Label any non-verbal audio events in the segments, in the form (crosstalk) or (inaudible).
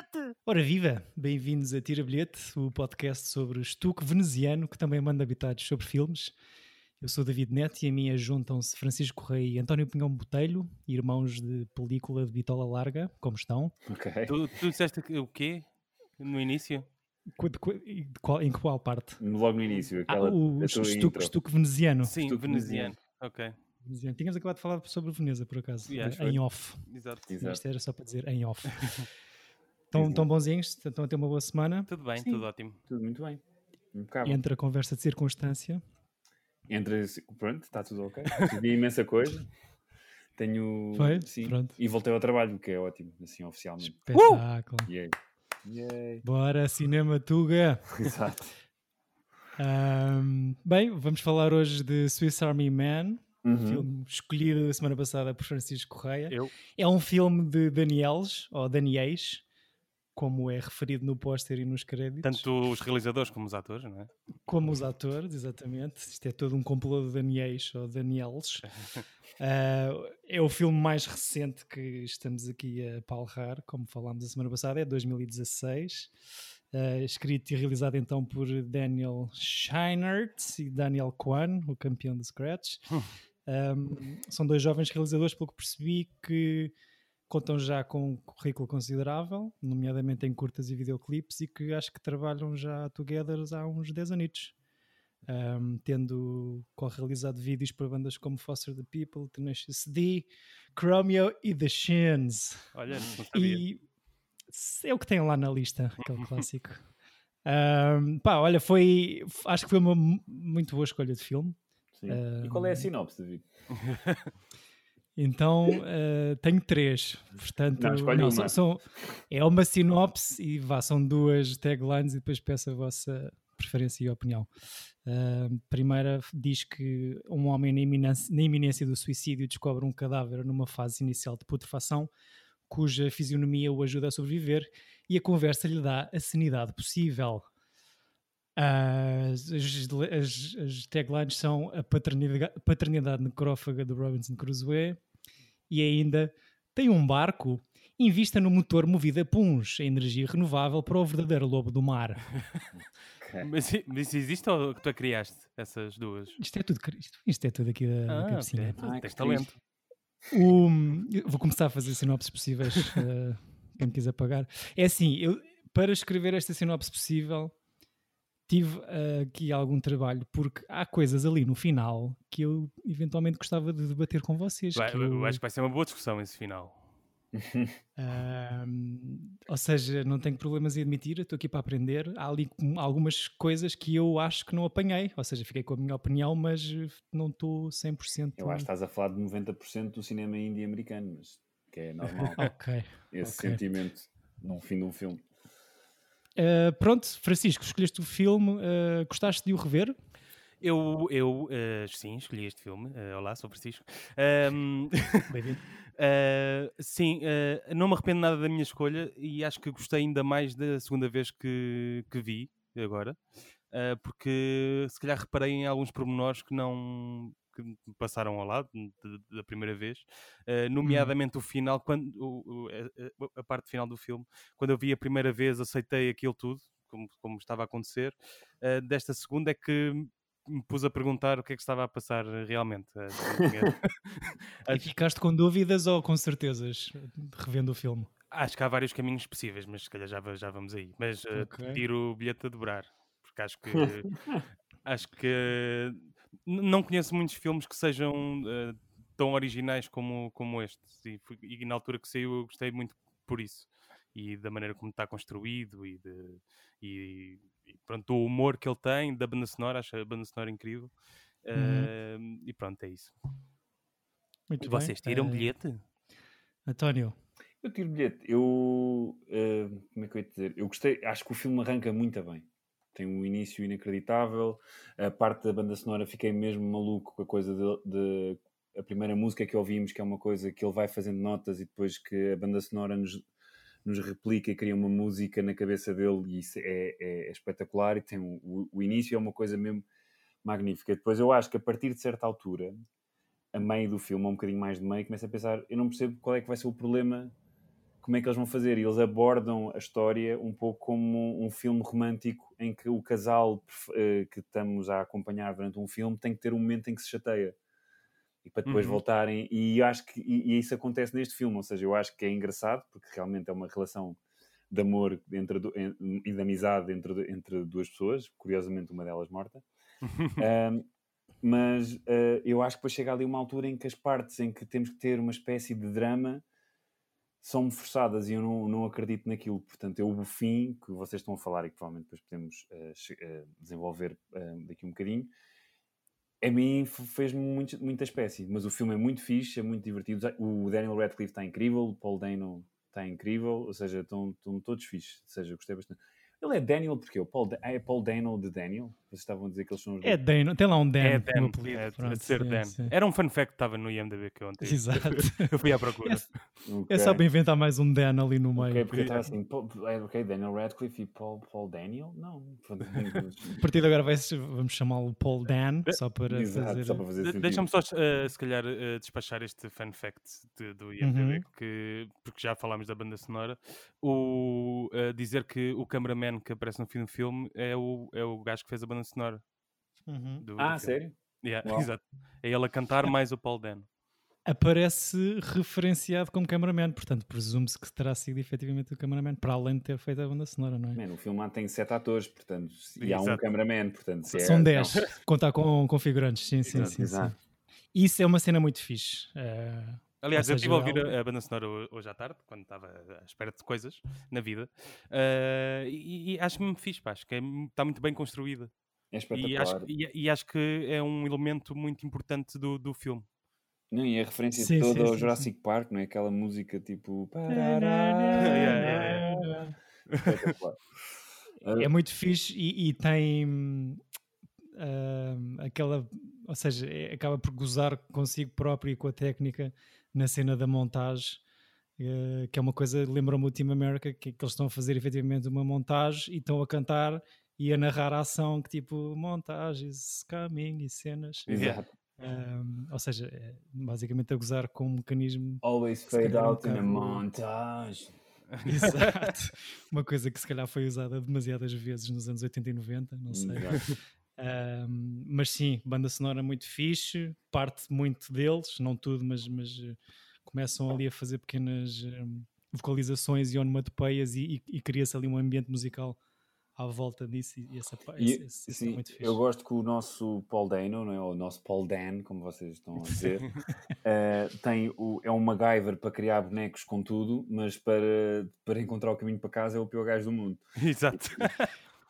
bilhete! Ora viva! Bem-vindos a Tira Bilhete, o podcast sobre estuque veneziano que também manda habitados sobre filmes. Eu sou David Neto e a mim juntam-se Francisco Correia e António Pinhão Botelho, irmãos de película de bitola larga. Como estão? Ok. Tu, tu disseste o quê no início? em qual parte? Logo no início. Ah, aquela, ah, o estuque, estuque, veneziano. Sim, estuque veneziano. Ok. Veneziano. Tínhamos acabado de falar sobre Veneza, por acaso. Yeah, em off. Exato. Exato. Isto era só para dizer em off. (laughs) Estão tão bonzinhos? Estão a ter uma boa semana? Tudo bem, Sim. tudo ótimo. Tudo muito bem. Impecável. Entre a conversa de circunstância. Entre. Pronto, está tudo ok. Vi imensa coisa. (laughs) Tenho. Foi? Sim. Pronto. E voltei ao trabalho, o que é ótimo, assim, oficialmente. Espetáculo. Uh! Yeah. Yeah. Bora, Cinema Tuga. (laughs) Exato. Um, bem, vamos falar hoje de Swiss Army Man. Uhum. filme escolhido a semana passada por Francisco Correia. Eu. É um filme de Daniels, ou Daniels, como é referido no póster e nos créditos. Tanto os realizadores como os atores, não é? Como os atores, exatamente. Isto é todo um complô de Daniels ou Daniels. uh, (laughs) é o filme mais recente que estamos aqui a palrar, como falámos a semana passada, é 2016. Uh, escrito e realizado então por Daniel Scheinert e Daniel Kwan, o campeão do Scratch. Um, são dois jovens realizadores, pelo que percebi, que contam já com um currículo considerável, nomeadamente em curtas e videoclipes, e que acho que trabalham já together há uns 10 anos. Um, tendo realizado vídeos para bandas como Foster the People, Tenacious D, Chromeo e The Shins. Olha, não sabia. E é o que tem lá na lista, aquele clássico. Um, pá, olha, foi. Acho que foi uma muito boa escolha de filme. Um, e qual é a sinopse, David? (laughs) Então uh, tenho três, portanto não, não, uma. São, é uma sinopse e vá, são duas taglines e depois peço a vossa preferência e opinião. Uh, primeira diz que um homem na iminência, na iminência do suicídio descobre um cadáver numa fase inicial de putrefação, cuja fisionomia o ajuda a sobreviver e a conversa lhe dá a sanidade possível. As, as, as, taglines são a paternidade, paternidade necrófaga do Robinson Crusoe e ainda tem um barco, invista no motor movido a puns, a energia renovável para o verdadeiro lobo do mar. mas, mas existe ou que tu a criaste essas duas? Isto é tudo, isto, isto é tudo aqui da, ah, cabecinha. Okay. Ah, Tens talento. O, vou começar a fazer sinopses possíveis, uh, (laughs) quem me quiser pagar. É assim, eu, para escrever esta sinopse possível tive uh, aqui algum trabalho, porque há coisas ali no final que eu eventualmente gostava de debater com vocês. Vai, eu... eu... acho que vai ser uma boa discussão esse final. (laughs) uh, ou seja, não tenho problemas em admitir, estou aqui para aprender. Há ali algumas coisas que eu acho que não apanhei, ou seja, fiquei com a minha opinião, mas não estou 100%. Eu acho que estás a falar de 90% do cinema indie americano, mas que é normal. (laughs) ok. Esse okay. sentimento no fim de um filme. Uh, pronto, Francisco, escolheste o filme, uh, gostaste de o rever? Eu, eu uh, sim, escolhi este filme. olá, sou Francisco. Um, (laughs) Bem-vindo. sim, não me arrependo nada da minha escolha e acho que gostei ainda mais da segunda vez que, que vi agora. porque se calhar reparei em alguns pormenores que não, que me passaram ao lado da primeira vez, uh, nomeadamente hum. o final, quando o, o, a, parte final do filme, quando eu vi a primeira vez, aceitei aquilo tudo, como, como estava a acontecer. Uh, desta segunda é que me pus a perguntar o que é que estava a passar realmente. (laughs) e ficaste com dúvidas ou com certezas revendo o filme? Acho que há vários caminhos possíveis, mas se calhar já, já vamos aí. Mas uh, okay. tiro o bilhete a dobrar, porque acho que (laughs) acho que não conheço muitos filmes que sejam uh, tão originais como, como este. E, e, na altura que saiu eu gostei muito por isso. E da maneira como está construído e, de, e, e pronto, do humor que ele tem, da banda sonora, acho a banda sonora incrível. Uhum. Uh, e pronto, é isso. Muito e vocês tiram uh... bilhete? António. Eu tiro bilhete. Eu. Uh, como é que eu ia dizer? Eu gostei. Acho que o filme arranca muito bem tem um início inacreditável. A parte da banda sonora fiquei mesmo maluco com a coisa de, de, a primeira música que ouvimos, que é uma coisa que ele vai fazendo notas e depois que a banda sonora nos, nos replica e cria uma música na cabeça dele e isso é, é, é espetacular e tem o, o, início é uma coisa mesmo magnífica. Depois eu acho que a partir de certa altura, a meio do filme, um bocadinho mais de meio, começa a pensar, eu não percebo qual é que vai ser o problema como é que eles vão fazer? E eles abordam a história um pouco como um filme romântico em que o casal uh, que estamos a acompanhar durante um filme tem que ter um momento em que se chateia e para depois uhum. voltarem. E acho que e, e, isso acontece neste filme, ou seja, eu acho que é engraçado porque realmente é uma relação de amor entre, e de amizade entre, entre duas pessoas, curiosamente uma delas morta. (laughs) um, mas uh, eu acho que depois chega ali uma altura em que as partes em que temos que ter uma espécie de drama são forçadas e eu não, não acredito naquilo. Portanto, eu o fim que vocês estão a falar e que provavelmente depois podemos uh, uh, desenvolver daqui um bocadinho, a mim fez-me muita espécie. Mas o filme é muito fixe, é muito divertido. O Daniel Radcliffe está incrível, o Paul Dano está incrível, ou seja, estão, estão todos fixes. Ou seja, gostei bastante. Ele é Daniel porque o Paul, é Paul Dano de Daniel? Vocês estavam a dizer que eles são os É Dano, tem lá um Dan. É Dan, apelido, é, pronto, de ser Dan. Sim. Era um fun fact que estava no IMDB que ontem. (laughs) Exato. (laughs) eu fui à procura. É, okay. é só para inventar mais um Dan ali no meio. Ok, porque estava assim, é, ok, Daniel Radcliffe e Paul, Paul Daniel? Não. (laughs) a partir de agora vai, vamos chamá-lo Paul Dan, só para Exato, fazer... Só para fazer de, Deixa-me só, uh, se calhar, uh, despachar este fun fact de, do IMDB, uhum. que, porque já falámos da banda sonora. O, uh, dizer que o cameraman que aparece no fim do filme é o, é o gajo que fez a banda sonora. Uhum. Do, ah, do sério? Yeah, exato. É ele a cantar mais o Paul Dan. Aparece referenciado como cameraman, portanto presume-se que terá sido efetivamente o cameraman, para além de ter feito a banda sonora, não é? Man, o filme tem sete atores, portanto, e há um cameraman, portanto... São é, dez, não. (laughs) contar com, com figurantes, sim, sim, exato, sim, exato. sim. Isso é uma cena muito fixe. Uh, Aliás, eu estive a ouvir a, a, banda sonora hoje à tarde, quando estava à espera de coisas na vida, uh, e, e acho-me fixe, pá, acho que é, está muito bem construída. É espetacular. E acho, e, e acho, que é um elemento muito importante do, do filme. Não, e a referência sim, toda sim, ao sim, Jurassic sim. Park, não é? Aquela música tipo. (laughs) (laughs) é muito fixe e, e tem uh, aquela. Ou seja, é, acaba por gozar consigo próprio e com a técnica na cena da montagem. Uh, que é uma coisa, lembra-me o Team America, que, que, eles estão a fazer efetivamente uma montagem e estão a cantar e a narrar a ação que tipo montagens, coming e cenas. Exato. Um, ou seja, é basicamente a gozar com um mecanismo. Always fade out um in a montage. (laughs) Exato. Uma coisa que se calhar foi usada demasiadas vezes nos anos 80 e 90, não sei. Um, mas sim, banda sonora muito fixe, parte muito deles, não tudo, mas, mas eh, começam ali a fazer pequenas um, vocalizações e onomatopeias e, e, e cria-se ali um ambiente musical à volta disso e essa e, esse, sim, é muito fixe. Eu gosto que o nosso Paul Dano, não é? o nosso Paul Dan, como vocês estão a dizer, (laughs) uh, tem o, é um MacGyver para criar bonecos com tudo, mas para, para encontrar o caminho para casa é o pior gajo do mundo. (laughs) Exato.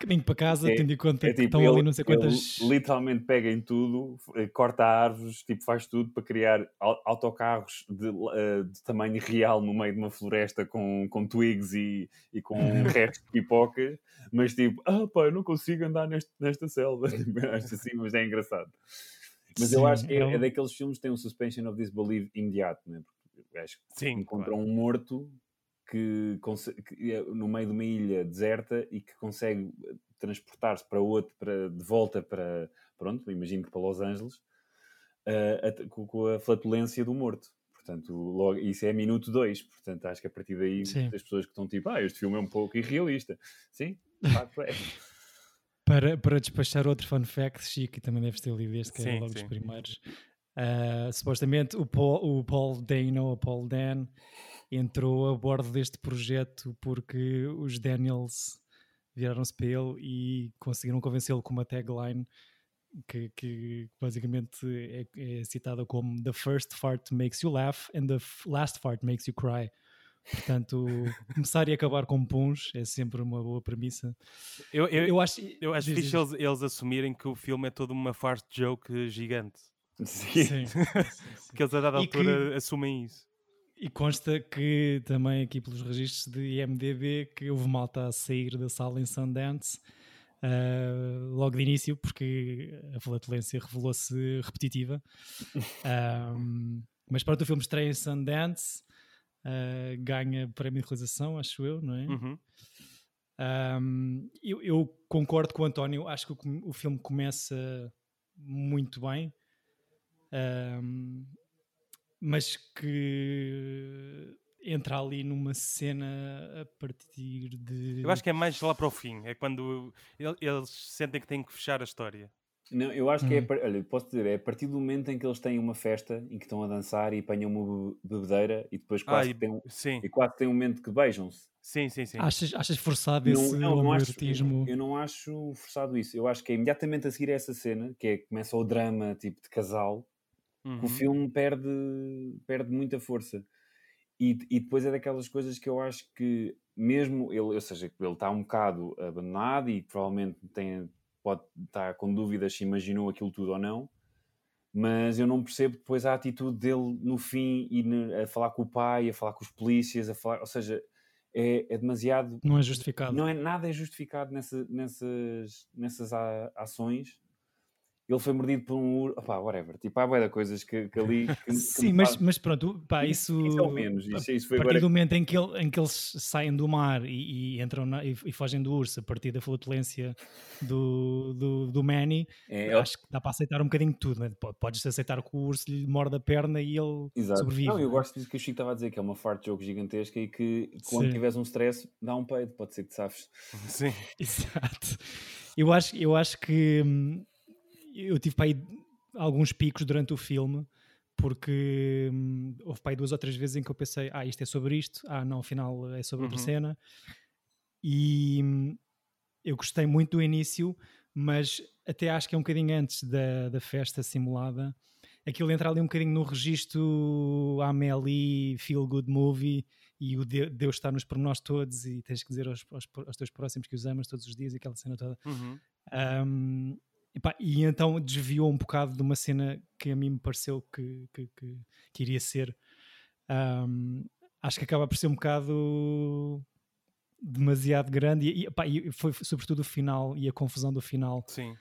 Caminho para casa, é, tendo em conta é, tipo, que estão ele, ali não sei quantas. literalmente pega em tudo, eh, corta árvores, tipo, faz tudo para criar autocarros de, uh, de tamanho real no meio de uma floresta com, com twigs e, e com (laughs) restos de pipocas, mas tipo, ah pá, eu não consigo andar neste, nesta selva. (laughs) acho assim, mas é engraçado. Mas Sim, eu acho que é, é, é, daqueles filmes que tem um suspension of disbelief imediato, né? porque acho que Sim, encontram claro. um morto que, que, é no meio de uma ilha deserta e que consegue transportar-se para outro, para, de volta para, pronto, imagino que para Los Angeles, uh, a, com a flatulência do morto. Portanto, logo, isso é minuto 2. Portanto, acho que a partir daí Sim. as pessoas que estão tipo, ah, este filme é um pouco irrealista. Sim, facto é. (laughs) para, para despachar outro fun fact, Chico, também deves ter lido este, que é logo sim. dos primeiros. Uh, supostamente o Paul, o Paul Dano, o Paul Dan, entrou a bordo deste projeto porque os Daniels viraram-se para ele e conseguiram convencê-lo com uma tagline que, que basicamente é, é, citada como The first fart makes you laugh and the last fart makes you cry. Portanto, (laughs) começar e acabar com puns é sempre uma boa premissa. Eu, eu, eu acho, eu acho fixe eles, eles assumirem que o filme é todo uma fart joke gigante. Sim. (laughs) sim, sim, sim. que eles a dada altura que... assumem isso. E consta que também aqui pelos registros de IMDB que houve malta a sair da sala em Sundance uh, logo de início porque a flatulência revelou-se repetitiva. (laughs) um, mas pronto, o filme estreia em Sundance, uh, ganha prémio de realização, acho eu, não é? Uhum. Um, eu, eu, concordo com o António, acho que o, o filme começa muito bem. Um, mas que entra ali numa cena a partir de. Eu acho que é mais lá para o fim, é quando eles sentem que têm que fechar a história. Não, eu acho hum. que é, hum. olha, posso dizer, é a partir do momento em que eles têm uma festa em que estão a dançar e apanham uma bebedeira e depois quase, ah, e, tem, um, sim. e quase tem um momento que beijam-se. Sim, sim, sim. Achas, achas forçado não, esse não, não acho, eu, eu, não acho forçado isso. Eu acho que é imediatamente a seguir a essa cena, que é começa o drama tipo de casal, uhum. que o filme perde, perde muita força. E, e depois é daquelas coisas que eu acho que mesmo ele, ou seja, ele está um bocado abandonado e provavelmente tem pode estar com dúvidas se imaginou aquilo tudo ou não, mas eu não percebo depois a atitude dele no fim e a falar com o pai, a falar com os polícias, a falar, ou seja, é, é demasiado. Não é justificado. Não é nada é justificado nessa, nessas, nessas ações ele foi mordido por um urso, opá, whatever, tipo, há boia coisas que, que ali... (laughs) Que, que Sim, mas, mas pronto, pá, isso... Isso é o menos, isso, isso foi A partir agora... do momento em que, ele, em que eles saem do mar e, e entram na, e, e, fogem do urso a partir da flatulência do, do, do Manny, é, acho que dá para aceitar um bocadinho de tudo, né? podes aceitar que o urso lhe morde a perna e ele Exato. sobrevive. Não, eu né? gosto disso que o Chico estava a dizer, que é uma fart jogo gigantesca e que quando Sim. tiveres um stress, dá um peido, pode ser que te safes. Sim. (laughs) Exato. Eu acho, eu acho que hum, eu tive para aí alguns picos durante o filme, porque hum, houve para aí duas ou três vezes em que eu pensei, ah, isto é sobre isto, ah, não, afinal é sobre outra uhum. cena. E hum, eu gostei muito do início, mas até acho que é um bocadinho antes da, da festa simulada. Aquilo entra ali um bocadinho no registro Amélie, Feel Good Movie, e o Deus está nos pormenores todos e tens que dizer aos, aos, aos, teus próximos que os amas todos os dias, aquela cena toda. Uhum. Um, e então desviou um bocado de uma cena que a mim me pareceu que, que, que, que iria ser. Um, acho que acaba por ser um bocado demasiado grande e, e, e, foi sobretudo o final e a confusão do final Sim.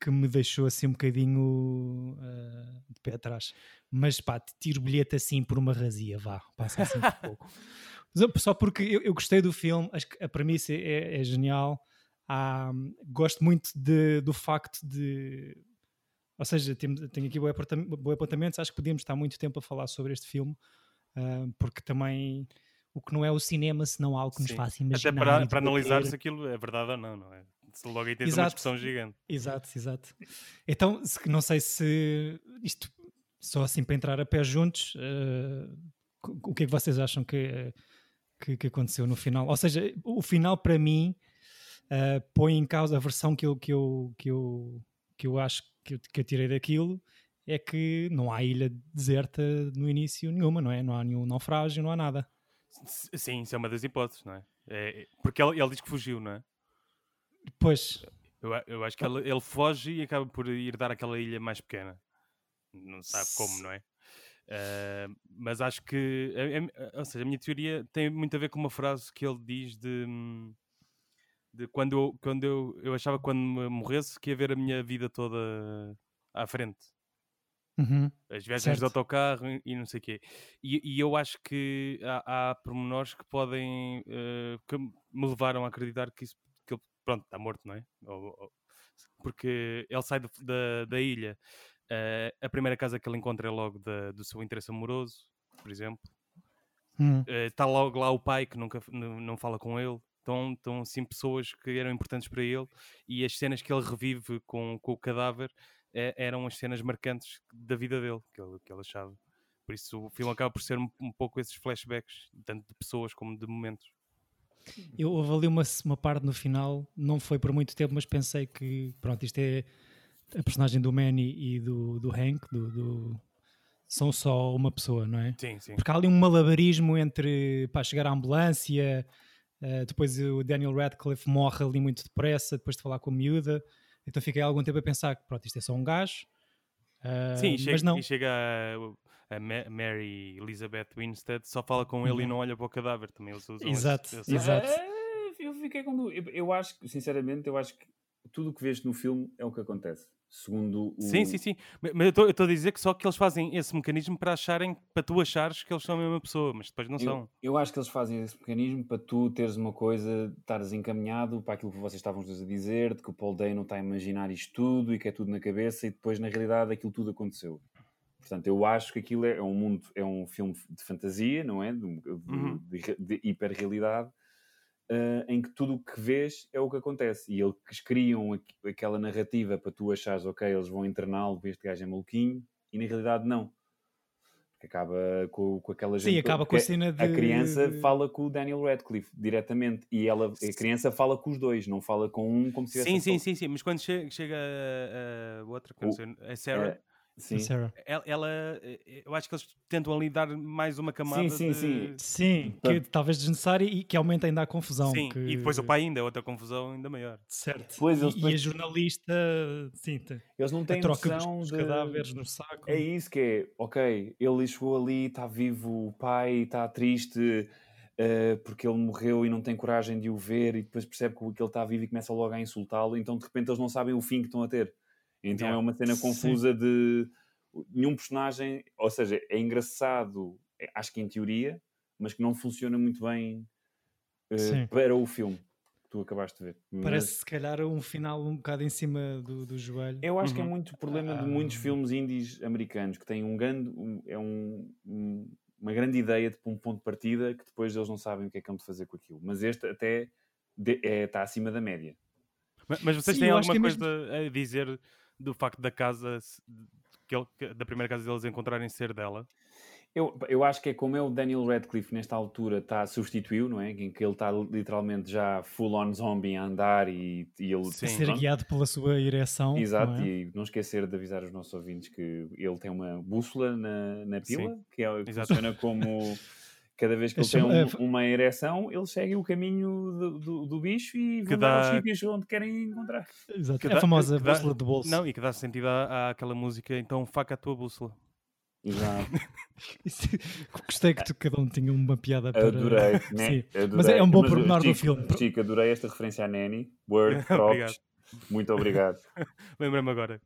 que me deixou assim um bocadinho uh, de pé atrás. Mas pá, tiro bilhete assim por uma razia, vá, passa assim um pouco. (laughs) Só porque eu, eu, gostei do filme, acho que a premissa é, é genial gosto muito de, do facto de. Ou seja, tenho, tenho aqui boi apontamentos, acho que podíamos estar muito tempo a falar sobre este filme, uh, porque também o que não é o cinema se não há algo que nos faça imaginar. Até para, para analisar se aquilo é verdade ou não, não é? Se logo aí tens exato, uma discussão gigante. Exato, exato. Então, não sei se isto, só assim para entrar a pé juntos, uh, o que é que vocês acham que, que, que aconteceu no final? Ou seja, o final para mim uh, põe em causa a versão que eu, que eu, que eu, que eu acho que eu, que eu tirei daquilo é que não há ilha deserta no início nenhuma, não é? Não há nenhum naufrágio, não há nada. Sim, isso é uma das hipóteses, não é? é porque ele, ele, diz que fugiu, não é? Pois. Eu, eu acho que ele, ele, foge e acaba por ir dar aquela ilha mais pequena. Não sabe como, não é? Uh, mas acho que, ou seja, a minha teoria tem muito a ver com uma frase que ele diz de. Hum, de quando eu, quando eu, eu achava que quando morresse que ia ver a minha vida toda à frente. Uhum. As viagens de autocarro e não sei o quê. E, e, eu acho que há, há pormenores que podem uh, que me levaram a acreditar que isso que ele, pronto, está morto, não é? Ou, ou, porque ele sai do, da, da ilha. Uh, a primeira casa que ele encontra é logo da, do seu interesse amoroso, por exemplo. Uhum. Uh, está logo lá o pai que nunca não fala com ele estão, estão assim pessoas que eram importantes para ele e as cenas que ele revive com, com o cadáver é, eram as cenas marcantes da vida dele, que ele, que ele achava. Por isso o filme acaba por ser um, um pouco esses flashbacks, tanto de pessoas como de momentos. Eu avaliei uma, uma parte no final, não foi por muito tempo, mas pensei que, pronto, isto é a personagem do Manny e do, do Hank, do, do, são só uma pessoa, não é? Sim, sim. Porque há ali um malabarismo entre para chegar à ambulância, Uh, depois o Daniel Radcliffe morre ali muito depressa, depois de falar com a miúda. Então fiquei algum tempo a pensar que pronto, isto é só um gajo. Uh, Sim, chega, mas não. e chega a, a, Mary Elizabeth Winstead, só fala com ele uhum. e não olha para o cadáver também. Eles usam exato, esse, esse exato. É, eu fiquei com. Eu, eu acho que, sinceramente, eu acho que tudo o que vês no filme é o que acontece segundo o... Sim, sim, sim. Mas eu estou a dizer que só que eles fazem esse mecanismo para acharem, para tu achares que eles são a mesma pessoa, mas depois não eu, são. Eu acho que eles fazem esse mecanismo para tu teres uma coisa, estares encaminhado para aquilo que vocês estavam a dizer, de que o Paul Day não está a imaginar isto tudo e que é tudo na cabeça e depois na realidade aquilo tudo aconteceu. Portanto, eu acho que aquilo é, é um mundo, é um filme de fantasia, não é? De, de, Uhum. de, de hiperrealidade, eh, em que tudo o que vês é o que acontece. E eles criam aqu- aquela narrativa para tu achares, ok, eles vão interná-lo, este gajo é maluquinho, e na realidade não. Porque acaba com, com aquela gente. Sim, acaba com a cena de. A criança fala com o Daniel Radcliffe diretamente e ela, a criança fala com os dois, não fala com um como se Sim, tivesse sim, sim, sim. Mas quando chega, chega a, a outra, O- a Sarah, É, sim. Sarah. ela, ela, eh, eu acho que eles tentam ali dar mais uma camada. sim, de- sim. Sim, que talvez desnecessária e que aumenta ainda a confusão. Sim, que- e depois o pai ainda, é outra confusão ainda maior. Certo. Pois, e, eles e a jornalista, sim, Eles não a têm troca dos, noção dos de... cadáveres no saco. É isso que é, ok, ele chegou ali, está vivo, o pai está triste eh, porque ele morreu e não tem coragem de o ver e depois percebe que ele está vivo e começa logo a insultá-lo, então de repente eles não sabem o fim que estão a ter. Então Yeah. é uma cena Sim. confusa de nenhum personagem, ou seja, é engraçado, é- acho que em teoria, mas que não funciona muito bem Sim. para o filme que tu acabaste de ver. Mas- Parece se calhar um final um bocado em cima do, do joelho. eu acho que é Uhum. muito problema de muitos Ah. filmes indies americanos que têm um grande, um- é um- um- uma grande ideia de um ponto de partida que depois eles não sabem o que é que hão de fazer com aquilo. Mas este até de- é- está acima da média. Mas, mas vocês Sim, têm alguma é coisa a dizer do facto da casa, que ele- que- da primeira casa deles encontrarem ser dela? Eu, eu acho que é como é o Daniel Radcliffe nesta altura está substituiu, não é? Em que ele está literalmente já full on zombie a andar e, e ele Sim. ser guiado pela sua ereção. Exato, não é? e não esquecer de avisar os nossos ouvintes que ele tem uma bússola na, na pila, Sim, que é, que funciona como (laughs) cada vez que ele É tem chama- um- é- uma ereção, ele segue o caminho do, do, do bicho e Que vão dar aos dá- sítios onde querem encontrar. Exato. Que É a dá- famosa que dá- bússola de bolso. Não, e que dá sentido à, àquela música, então faca a tua bússola. Exato. (laughs) Isso- Gostei que tu, cada um tinha uma piada para. Adorei, (laughs) né? Sim. Adorei. Mas é um bom Mas, pormenor do filme. Chico, adorei esta referência à Nanny. (laughs) Word, props. Muito obrigado. Lembra-me agora.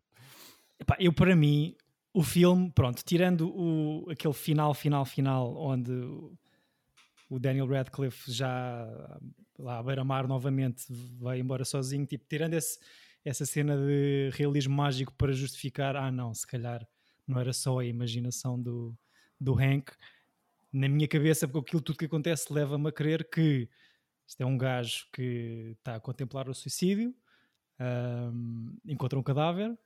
Epá, eu, para mim, o filme, pronto, tirando o, aquele final, final, final, onde o- Daniel Radcliffe já lá à beira-mar novamente vai embora sozinho, tipo, tirando esse- essa cena de realismo mágico para justificar, ah não, se calhar não era só a imaginação do, do Hank, na minha cabeça, porque aquilo tudo que acontece leva-me a crer que isto é um gajo que está a contemplar o suicídio, ahm, encontra um cadáver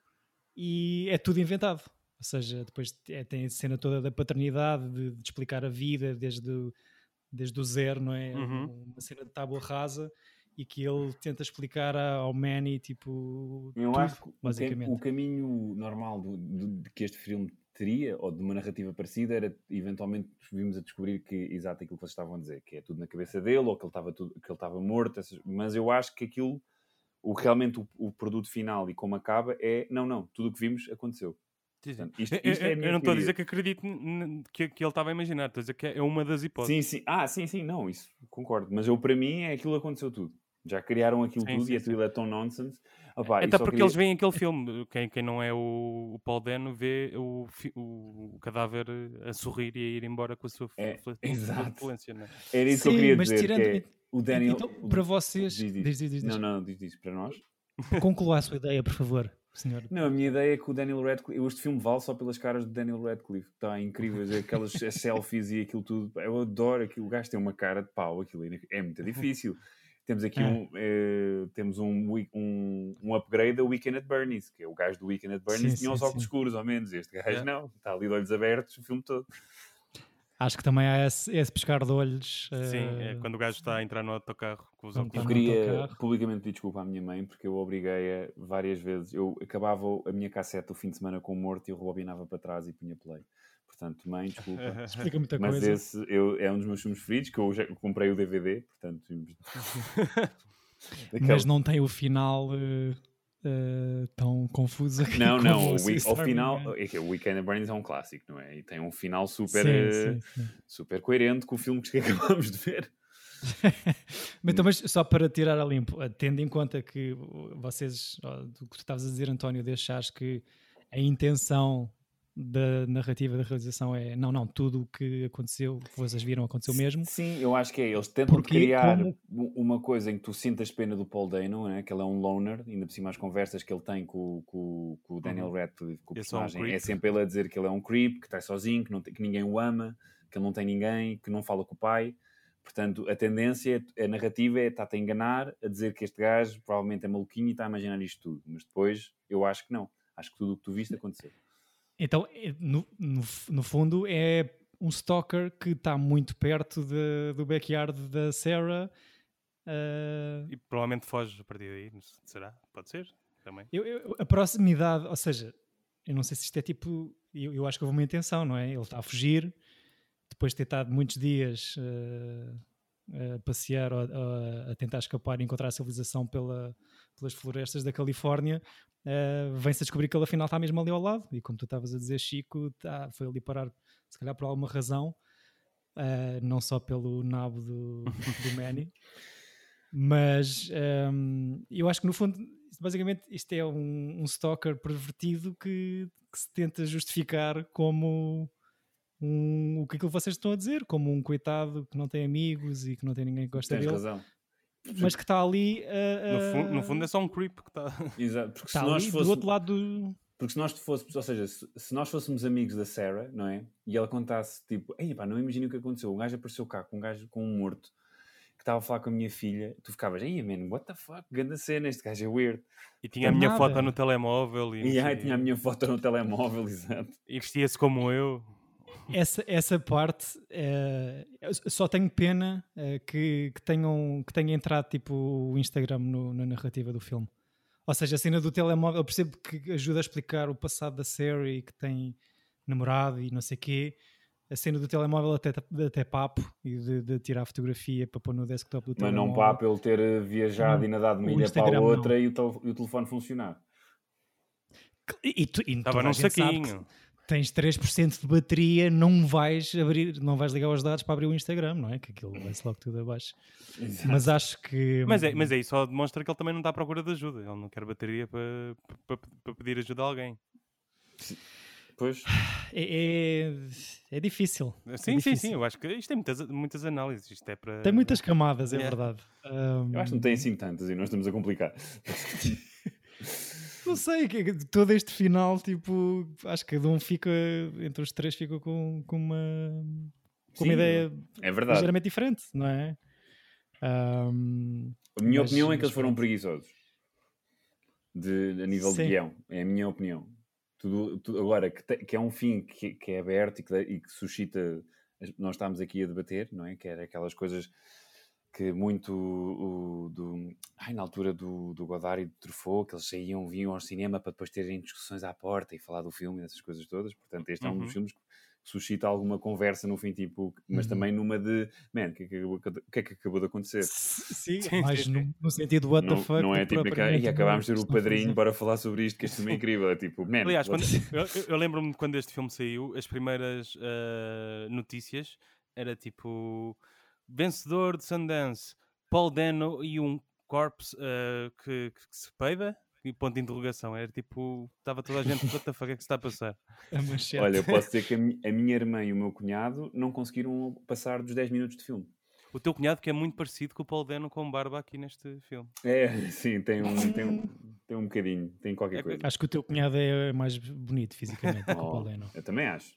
e é tudo inventado. Ou seja, depois é- tem a cena toda da paternidade, de, de explicar a vida desde o, desde o zero, não é? Uhum. Uma cena de tábua rasa e que ele tenta explicar ao Manny, tipo, Eu tudo, acho que basicamente. o caminho normal do, do- que este filme teria, ou de uma narrativa parecida, era eventualmente vimos a descobrir que exato aquilo que vocês estavam a dizer, que é tudo na cabeça dele, ou que ele estava, tudo, que ele estava morto, essas- mas eu acho que aquilo, o, realmente o, o produto final e como acaba é, não, não, tudo o que vimos aconteceu. Portanto, isto- Eu- isto é eu, não estou a dizer que acredito que, que ele estava a imaginar, estou a dizer que é uma das hipóteses. Sim, sim, ah, sim, sim, não, isso concordo, mas eu para mim é aquilo que aconteceu tudo. Já criaram aquilo Sim, tudo sim, e aquilo é tão nonsense. Opá, e Até só porque queria- eles veem aquele filme. Quem, quem não é o, o Paul Dano vê o, fi- o cadáver a sorrir e a ir embora com a sua É, fl- exato. fluência. Não é? Era isso que eu Sim, queria mas dizer, tirando- que é o Daniel... então, o- para vocês, Diz, diz. diz, diz, diz, Não, não, diz isso para nós. conclua a sua ideia, por favor, senhor. Não, a minha ideia é que o Daniel Radcliffe... Este filme vale só pelas caras do Daniel Radcliffe. Está incrível, aquelas (laughs) selfies e aquilo tudo. Eu adoro aquilo. O gajo tem uma cara de pau. Aquilo é muito difícil. Temos aqui É. um, eh, temos um, um, um upgrade a Weekend at Bernie's, que é o gajo do Weekend at Bernie's Sim, tinha os sim, óculos sim. escuros, ao menos. Este gajo Yeah. não. Está ali de olhos abertos o filme todo. Acho que também há esse, esse pescar de olhos. Sim, eh, é quando o gajo está a entrar no autocarro com os óculos. Eu queria publicamente pedir desculpa à minha mãe porque eu obriguei-a várias vezes. Eu acabava a minha cassete o fim de semana com o morto e eu rebobinava para trás e punha play. Portanto, mãe, desculpa. (laughs) Explica muita Mas coisa. esse eu- é um dos meus filmes preferidos que eu já comprei o DVD. Portanto, (laughs) Mas não tem o final eh, eh, tão confuso. aqui não, como não. o ao final, Man. é que o Weekend at Bernie's é um clássico, não é? E tem um final super, Sim, eh, sim, sim. super coerente com o filme que (laughs) acabamos de ver. (laughs) Mas, então, mas só para tirar a limpo, eh, tendo em conta que uh, vocês, do que tu estavas a dizer, António, de achares que a intenção da narrativa da realização é não, não, tudo o que aconteceu, que vocês viram, aconteceu mesmo. Sim, eu acho que é. Eles tentam Porque criar como... uma coisa em que tu sintas pena do Paul Dano, né? que ele é um loner, ainda por cima as conversas que ele tem com, com, com o Daniel uhum. Radcliffe, com o personagem, é, um é sempre ele a dizer que ele é um creep, que está sozinho, que, não tem, que ninguém o ama, que ele não tem ninguém, que não fala com o pai. Portanto, a tendência, a narrativa é estar-te a enganar, a dizer que este gajo provavelmente é maluquinho e está a imaginar isto tudo. Mas depois, eu acho que não. Acho que tudo o que tu viste aconteceu. Então, é, no, no, no fundo, é um stalker que está muito perto de, do backyard da Sarah. Uh... E provavelmente foge a partir daí, será? Pode ser? Também. Eu, eu, a proximidade, ou seja, eu não sei se isto é tipo. Eu, eu acho que houve uma intenção, não é? Ele está a fugir, depois de ter estado muitos dias uh, a passear ou a, a tentar escapar e encontrar a civilização pela, pelas florestas da Califórnia, uh, vem-se a descobrir que ele afinal está mesmo ali ao lado. E como tu estavas a dizer, Chico, tá, foi ali parar, se calhar por alguma razão, uh, não só pelo nabo do, do (laughs) Manny. Mas um, ehm, eu acho que no fundo, basicamente, isto é um, um stalker pervertido que, que se tenta justificar como um, o que aquilo que vocês estão a dizer, como um coitado que não tem amigos e que não tem ninguém que gosta Tens dele. Razão mas que está ali. Uh, no, fundo, no, fundo, é só um creep que está. Exato, porque tá se nós fosse... do outro lado do. Porque se nós fôssemos, ou seja, se, se, nós fôssemos amigos da Sarah, não é? E ela contasse tipo, ei pá, não imagino o que aconteceu. Um gajo apareceu cá com um gajo com um morto que estava a falar com a minha filha, tu ficavas, ei man, what the fuck, grande cena, este gajo é weird. E tinha a minha nada. foto no telemóvel. E, e aí, tinha a minha foto no telemóvel, (laughs) exato. E vestia-se como eu essa, essa parte é, só tenho pena é, que, que, tenham, que tenha entrado tipo o Instagram no, na narrativa do filme. Ou seja, a cena do telemóvel, eu percebo que ajuda a explicar o passado da série que tem namorado e não sei o quê. A cena do telemóvel até, até papo e de, de tirar fotografia para pôr no desktop do telemóvel. Mas não papo ele ter viajado não, e nadado de uma ilha para a outra e o, e o telefone funcionar. E, tu, e Estava num saquinho tens 3% de bateria, não vais abrir, não vais ligar os dados para abrir o Instagram, não é? Que aquilo vai-se logo tudo abaixo. Exato. Mas acho que. Mas é, mas é isso, só demonstra que ele também não está à procura de ajuda. Ele não quer bateria para, para, para pedir ajuda a alguém. Pois. (sighs) É, é, é difícil. Sim, é sim, difícil. sim. Eu acho que isto tem muitas, muitas análises. Isto é para... Tem muitas camadas, é verdade. Um... Eu acho que não tem assim tantas e nós estamos a complicar. (laughs) Não sei, todo este final, tipo, acho que cada um fica, entre os três, fica com, com uma, com Sim, uma ideia é verdade. ligeiramente diferente, não é? Um, a minha mas, opinião é que eles foram preguiçosos de, a nível Sim. de guião, é a minha opinião. Tudo, tudo agora, que, te, que, é um fim que, que é aberto e que, e que suscita, nós estamos aqui a debater, não é? Que era aquelas coisas que muito o, do, ai, na altura do, do Godard e do Truffaut, que eles saíam, vinham ao cinema para depois terem discussões à porta e falar do filme e essas coisas todas. Portanto, este uhum. é um dos uhum. filmes que suscita alguma conversa no fim, tipo, mas uhum. também numa de, man, o que, é que, o que, é que acabou de acontecer? Sim, mais no, no, sentido what the fuck. Não é tipo, e acabámos de ter o padrinho para falar sobre isto, que este filme é incrível. É tipo, man. Aliás, quando, (laughs) eu, eu lembro-me quando este filme saiu, as primeiras uh, notícias era tipo vencedor de Sundance, Paul Dano e um corpse uh, que, que, se peida? E ponto de interrogação. Era tipo, estava toda a gente, what the fuck é que se está a passar? (laughs) Olha, eu posso dizer que a, mi a minha irmã e o meu cunhado não conseguiram passar dos 10 minutos de filme. O teu cunhado que é muito parecido com o Paul Dano com barba aqui neste filme. É, (laughs) sim, tem um, tem um, tem um bocadinho, tem qualquer é, coisa. Acho que o teu cunhado é mais bonito fisicamente oh, que o Paul Dano. Eu também acho.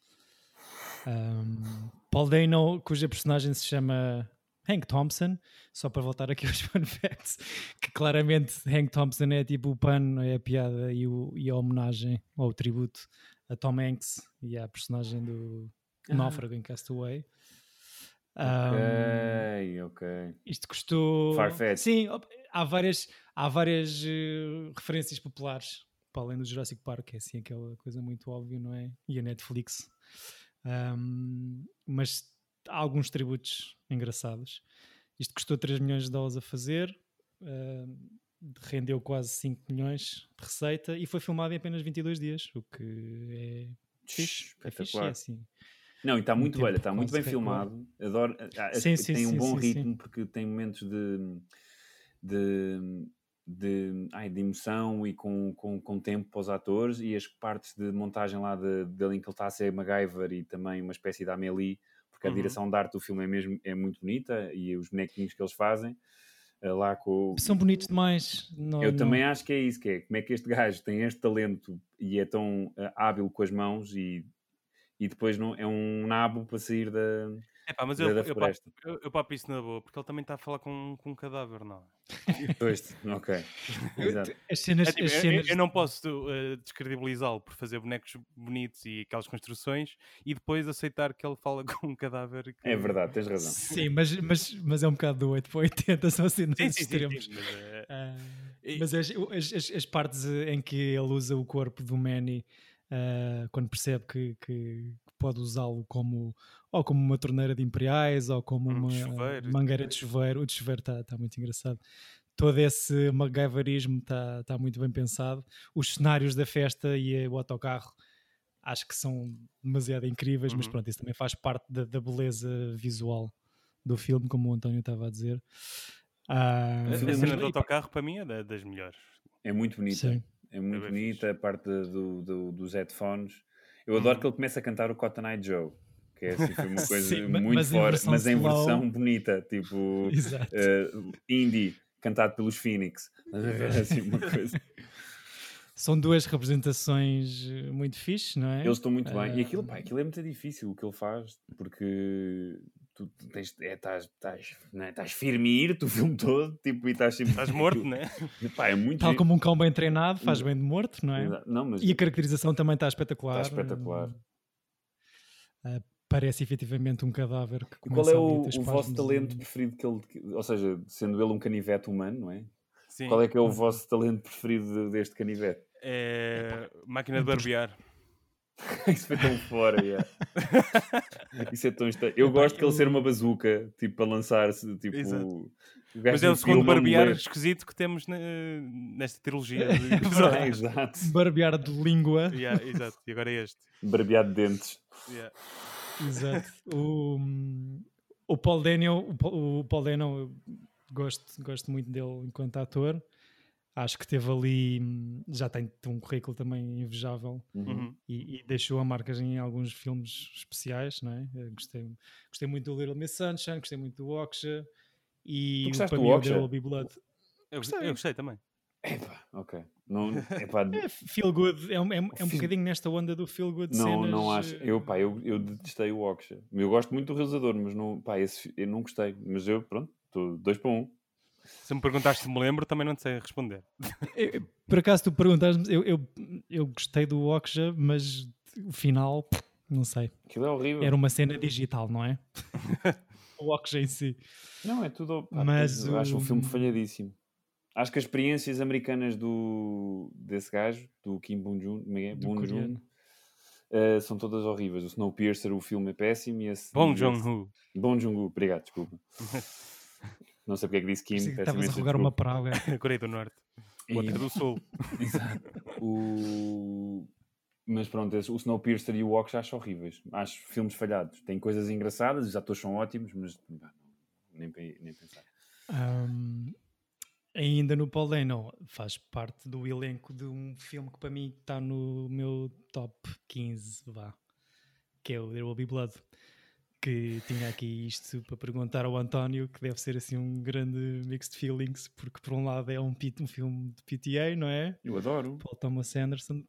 Um, Paul Dano, cuja personagem se chama Hank Thompson, só para voltar aqui aos (laughs) fun facts, que claramente Hank Thompson é tipo o pano, é a piada e, o, e a homenagem ou o tributo a Tom Hanks e à personagem do ah. Náufrago em Castaway. Ok, um, ok. Isto custou. Farfetch. Sim, há várias, há várias uh, referências populares para além do Jurassic Park, é assim aquela coisa muito óbvia, não é? E a Netflix. Um, mas há alguns tributos engraçados. Isto custou 3 milhões de dólares a fazer, uh, rendeu quase 5 milhões de receita e foi filmado em apenas 22 dias, o que é fixe, é fixe, é assim. Não, e está muito, olha, está muito bem filmado. Adoro, sim, sim, tem um sim, bom ritmo porque tem momentos de, de de, ai, de emoção e com, com, com tempo para os atores e as partes de montagem lá de, dele em que ele está a ser MacGyver e também uma espécie de Amélie, porque a Uhum. direção de arte do filme é mesmo é muito bonita e os bonequinhos que eles fazem eh, lá com São bonitos demais. Não, eu não- também acho que é isso, que é como é que este gajo tem este talento e é tão eh, hábil com as mãos e, e depois não, é um nabo para sair da, É pá, mas eu, da eu, papo, eu, eu papo isso na boa, porque ele também está a falar com, com um cadáver, não é? Pois, (laughs) ok. Exato. As cenas, É tipo, as eu- eu, cenas eu não posso eh, descredibilizá-lo por fazer bonecos bonitos e aquelas construções e depois aceitar que ele fala (laughs) com um cadáver. que- É verdade, tens razão. Sim, mas, mas, mas é um bocado do 8 para 80, são assim nos Sim, sim, sim, extremos. sim, mas, eh, E- mas as, as, as- partes em que ele usa o corpo do Manny ah, quando percebe que, que pode usá-lo como ou como uma torneira de imperiais ou como Um uma chuveiro. mangueira de chuveiro, o de chuveiro está tá muito engraçado. Todo esse MacGyverismo está tá muito bem pensado. Os cenários da festa e o autocarro acho que são demasiado incríveis, mas Uhum. pronto, isso também faz parte da, da beleza visual do filme, como o António estava a dizer. Ah, a, é cena do autocarro para mim é da- das melhores. É muito bonita. Sim. É muito bem bonita a parte do, do- dos headphones. Eu adoro Uhum. que ele comece a cantar o Cotton Eye Joe, que é assim, foi uma (laughs) coisa Sim, muito mas em fora, versão mas em slow. versão bonita, tipo (laughs) eh, indie, cantado pelos Phoenix. (laughs) Assim, uma coisa. São duas representações eh, muito fixe, não é? Eles estão muito bem. E Ah, aquilo, pá, aquilo é muito difícil o que ele faz, porque tu tu tens, é, estás, estás, não é? estás firme a ir-te o filme todo, tipo, e estás sempre. Estás morto, né? (laughs) Pá, é muito Tal giro. como um cão bem treinado, faz bem de morto, não é? Exato. Não, mas E a caracterização também está espetacular. está espetacular. Ah, parece efetivamente um cadáver que E qual é o, o vosso talento e- preferido que ele. Ou seja, sendo ele um canivete humano, não é? Sim. Qual é que é o vosso talento preferido de- deste canivete? É máquina de barbear. (laughs) Isso foi tão fora, yeah. (laughs) Isso é tão estranho. Eu Epá, gosto de ele ser uma bazuca, tipo, para lançar-se, tipo... Exato. Mas é o segundo barbear esquisito que temos na- nesta trilogia. É (laughs) De... verdade, exato. Barbear de língua. Yeah, exato. E agora é este. Barbeado de dentes. Yeah. Exato. O, o Paul Daniel, o Paul, o Paul Daniel, gosto, gosto muito dele enquanto ator. Acho que teve ali, já tem um currículo também invejável Uhum. Uhum. e, e deixou a marca em alguns filmes especiais, não é? Gostei, gostei muito do Little Miss Sunshine, gostei muito do Oksha e Tu o gostaste para do mim? There Will Be Blood. Eu, Gostei. eu gostei também. Epá, ok. Não, epá, (laughs) É feel good, é, um- é, um- é um Feel- bocadinho nesta onda do feel good não, cenas. não acho. eh, Eu, pá, eu, eu detestei o Oksha. Eu gosto muito do realizador, mas não, pá, esse, eu não gostei. Mas eu, pronto, estou dois para um. Se me perguntaste se me lembro, também não te sei responder. (laughs) Eu- por acaso tu perguntaste-me, eu, eu, eu gostei do Oksha, mas o final, não sei. Aquilo é horrível. Era uma cena digital, não é? (laughs) o Oksha em si. Não, é tudo. Mas eu acho o o- filme falhadíssimo. Acho que as experiências americanas do, desse gajo, do Kim Bong-joon, como é é? Bong-joon, coreano. eh, são todas horríveis. O Snowpiercer, o filme é péssimo. E esse, esse- Jong-Hu. Bong Joon-ho, obrigado, desculpa. (laughs) Não sei porque é que disse Kim. Estavas a rogar uma praga. (laughs) Coreia do Norte. E- Outra do Sul. (laughs) Exato. O... Mas pronto, o Snowpiercer e o Walk já acho horríveis. Acho filmes falhados. Tem coisas engraçadas, os atores são ótimos, mas nem, nem pensar. Ahm, ainda no Paul Dano, faz parte do elenco de um filme que para mim está no meu top 15, vá, que é o There Will Be Blood. Que tinha aqui isto para perguntar ao António, que deve ser assim um grande mixed feelings, porque por um lado é um, um filme de PTA, não é? Eu adoro. Paul Thomas Anderson.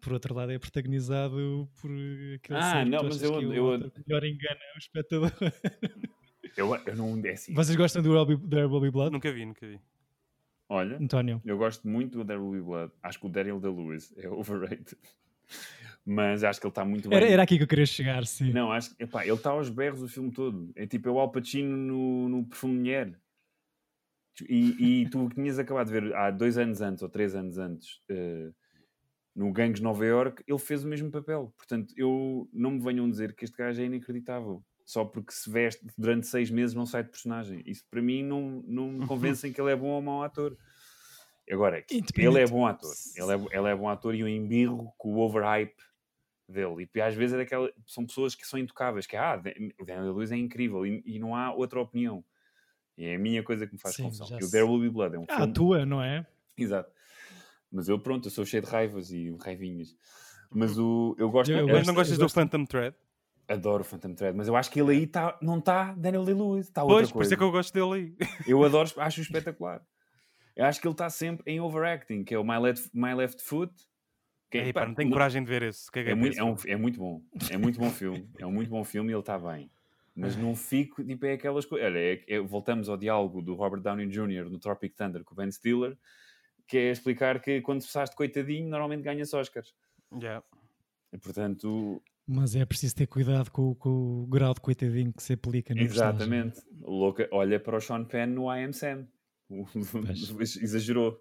Por outro lado, é protagonizado por aquele Ah, não, mas eu- que é o eu- que melhor engana o espectador. (laughs) Eu, eu não. É assim. Vocês gostam do There Will Be- Blood? Nunca vi, nunca vi. Olha, António. eu gosto muito do There Will Be Blood. Acho que o Daryl da Lewis é (laughs) overrated. Mas acho que ele está muito bem. Era, era aqui que eu queria chegar, sim. Não, acho que ele está aos berros o filme todo. É tipo é o Al Pacino no, no Perfume Mulher. E, e tu (laughs) tinhas acabado de ver há dois anos antes ou três anos antes eh, no Gangues Nova York, ele fez o mesmo papel. Portanto, eu não me venham dizer que este gajo é inacreditável. Só porque se veste durante seis meses não sai de personagem. Isso para mim não, não me (laughs) convencem que ele é bom ou mau ator. Agora, ele é bom ator. Ele é, ele é bom ator e eu embirro com o overhype dele. E às vezes é daquela, são pessoas que são intocáveis, que ah, o Daniel Lewis é incrível e, e não há outra opinião. É a minha coisa que me faz Sim, confusão. E o There Will Be Blood é um Ah, a tua, não é? Exato. Mas eu, pronto, eu sou cheio de raivas e raivinhas. Mas o, eu gosto... Eu eu Mas gosto- não gostas eu do Phantom Thread? Adoro Phantom Thread, mas eu acho que ele aí tá, não está Daniel Day-Lewis, está outra Pois, por coisa. isso é que eu gosto dele aí. Eu adoro, acho espetacular. Eu acho que ele está sempre em overacting, que é o My Left, My Left Foot. Que Ei, pá, pá, não tenho não- coragem de ver esse. é, muito, esse é, um, é muito bom. É muito bom filme. É um muito bom filme e ele está bem. Mas não fico, tipo, é aquelas coisas. Olha, é- é- voltamos ao diálogo do Robert Downey Jr. no Tropic Thunder com o Ben Stiller, que é explicar que quando de coitadinho, normalmente ganha-se Oscars. Yeah. E, portanto, Mas é preciso ter cuidado com, com o grau de coitadinho que se aplica no exatamente. Louca, olha para o Sean Penn no I Am Sam. (laughs) Exagerou.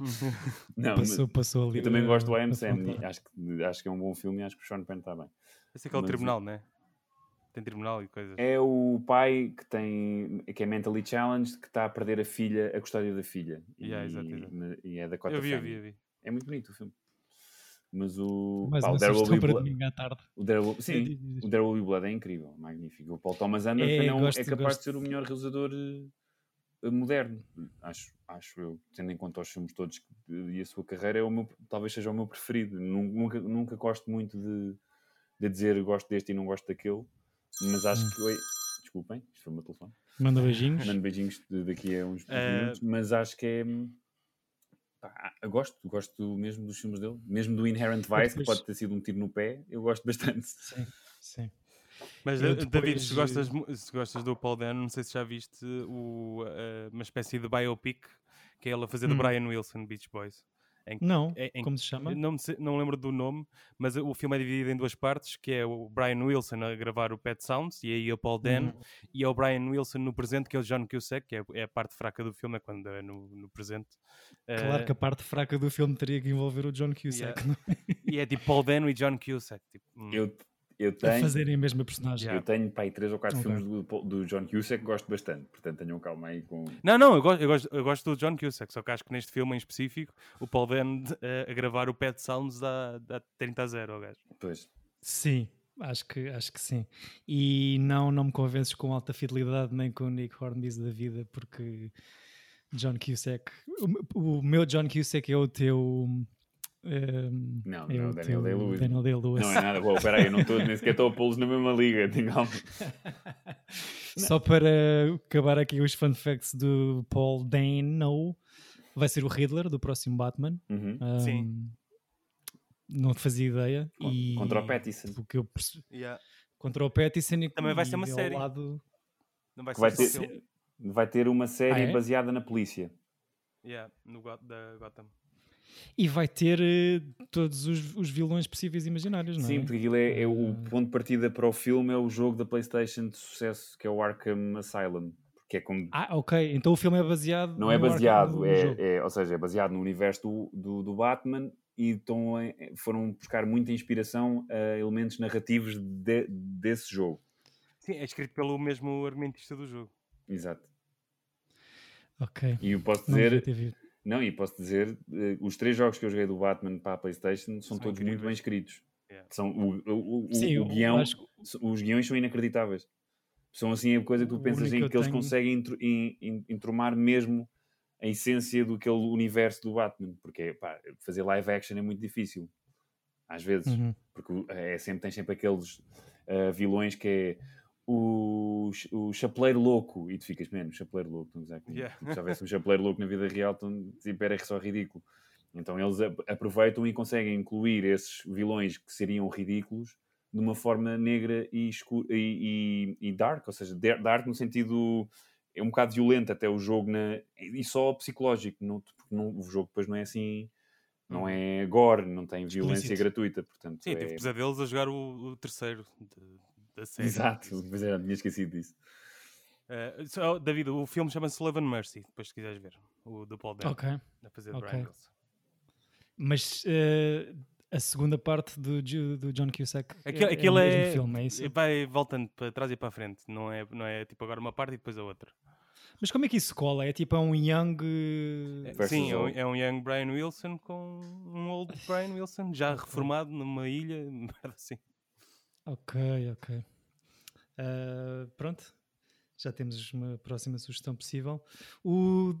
(laughs) Não, mas- Passou, passou ali. Eu também gosto do I Am a Sam. fronteira. e Acho que, acho que é um bom filme e acho que o Sean Penn está bem. Esse é aquele Mas- tribunal, né? Tem tribunal e coisas. É o pai que tem que é mentally challenged que está a perder a filha, a custódia da filha. Yeah, e, exato, exato. e é da Cota eu vi, eu vi, eu vi. É muito bonito o filme. Mas o. Mais pá, o There Will Be Blood- à tarde. o There Will- Sim, o There Will Be Blood é incrível, magnífico. O Paul Thomas Anderson É, é, um- gosto- é capaz gosto. de ser o melhor realizador eh, moderno, acho, acho eu, tendo em conta os filmes todos que- e a sua carreira, é o meu, talvez seja o meu preferido. Nu- Nunca, nunca gosto muito de, de dizer gosto deste e não gosto daquele, mas acho Hum. que. Oi, desculpem, isto foi o meu telefone. Manda beijinhos. Mando beijinhos daqui a uns Eh, minutos, mas acho que é. pá, gosto, gosto mesmo dos filmes dele, mesmo do Inherent Vice, que pode ter sido um tiro no pé, eu gosto bastante. Sim, sim. Mas, Eu eh, David, depois, se gostas, se gostas do Paul Dano, não sei se já viste o, eh, uma espécie de biopic que é ele a fazer do Hum. Brian Wilson, Beach Boys. Em Não, em- em- como se chama? Não, não lembro do nome, mas o filme é dividido em duas partes, que é o Brian Wilson a gravar o Pet Sounds, e aí o Paul Dano, Uhum. e é o Brian Wilson no presente, que é o John Cusack, que é, é a parte fraca do filme, é quando é no, no presente. Claro Eh, que a parte fraca do filme teria que envolver o John Cusack não é? E é tipo Paul Dano e John Cusack. Tipo, hum. Eu, eu a tenho. fazerem a mesma personagem. Yeah. Eu tenho aí três ou quatro Ok. filmes do, do John Cusack que gosto bastante, portanto tenham calma aí com. Não, não, eu gosto, eu, gosto, eu gosto do John Cusack, só que acho que neste filme em específico, o Paul Dano eh, a gravar o Pet Sounds dá, dá 30 a 0 ao gajo. Pois. Sim, acho que, acho que sim. E não, não me convences com alta fidelidade nem com o Nick Hornby da vida, porque John Cusack, o, o meu John Cusack é o teu. Não, é não, o Daniel Day-Lewis. Daniel Day-Lewis. Não é nada. Uou, Espera aí, eu não estou, nem sequer estou a pô-los na mesma liga. Tenho. (laughs) Só para acabar aqui os fun facts do Paul Dano, vai ser o Riddler do próximo Batman. Uhum. Sim. Ahm, Não fazia ideia. Con- e contra o Pattinson. o que eu perce- Contra o Pattinson e Também vai ser uma série. lado- Não vai Que vai ser ter, vai ter uma série Ah, é? baseada na polícia. Yeah, no Got- da Gotham. E vai ter eh, todos os, os vilões possíveis e imaginários, não é? Sim, porque aquilo é, é o Ah. ponto de partida para o filme, é o jogo da PlayStation de sucesso que é o Arkham Asylum. Que é como. Ah, ok. Então o filme é baseado. Não é no Arkham- baseado, no é, é- ou seja, é baseado no universo do, do, do Batman e estão em- foram buscar muita inspiração a elementos narrativos de- desse jogo. Sim, é escrito pelo mesmo argumentista do jogo. Exato. Ok. E eu posso dizer, ter visto. Não, e posso dizer, eh, os três jogos que eu joguei do Batman para a PlayStation são, São todos muito incríveis. bem escritos. Yeah. São, o, o, o, Sim, o guião, acho os guiões são inacreditáveis. São assim a coisa que tu pensas em que eles tenho- conseguem entromar mesmo a essência do aquele universo do Batman. Porque pá, fazer live action é muito difícil. Às vezes. Uhum. Porque o- é sempre, tem sempre aqueles ah, vilões que é o, o chapeleiro louco e tu ficas, menos chapeleiro louco, estamos aqui. Yeah. Se houvesse um chapeleiro louco na vida real, então, tipo, era só ridículo. Então eles aproveitam e conseguem incluir esses vilões que seriam ridículos de uma forma negra e, escu- e, e- e dark, ou seja, dar- dark no sentido é um bocado violento até o jogo na, e só psicológico, não, porque não- o jogo depois não é assim, não Uhum. é gore, não tem violência Explícito. gratuita, portanto Sim, é... tive pesadelos a jogar o, o terceiro de- série. Exato, pois é, tinha esquecido disso. Eh, só- David, o filme chama-se Love and Mercy, depois se quiseres ver. O do Paul Dano, Ok. a fazer de Ok. Brian Wilson. Mas eh, a segunda parte do, do John Cusack Aquilo, é, aquilo é o é, mesmo filme, é isso? vai voltando para trás e para a frente, não é, não é tipo agora uma parte e depois a outra. Mas como é que isso cola? É tipo é um young... É, Sim, é um, old. é um young Brian Wilson com um old Brian Wilson, já reformado numa ilha, (laughs) assim. Ok, ok. Ah, pronto. Já temos uma próxima sugestão possível. O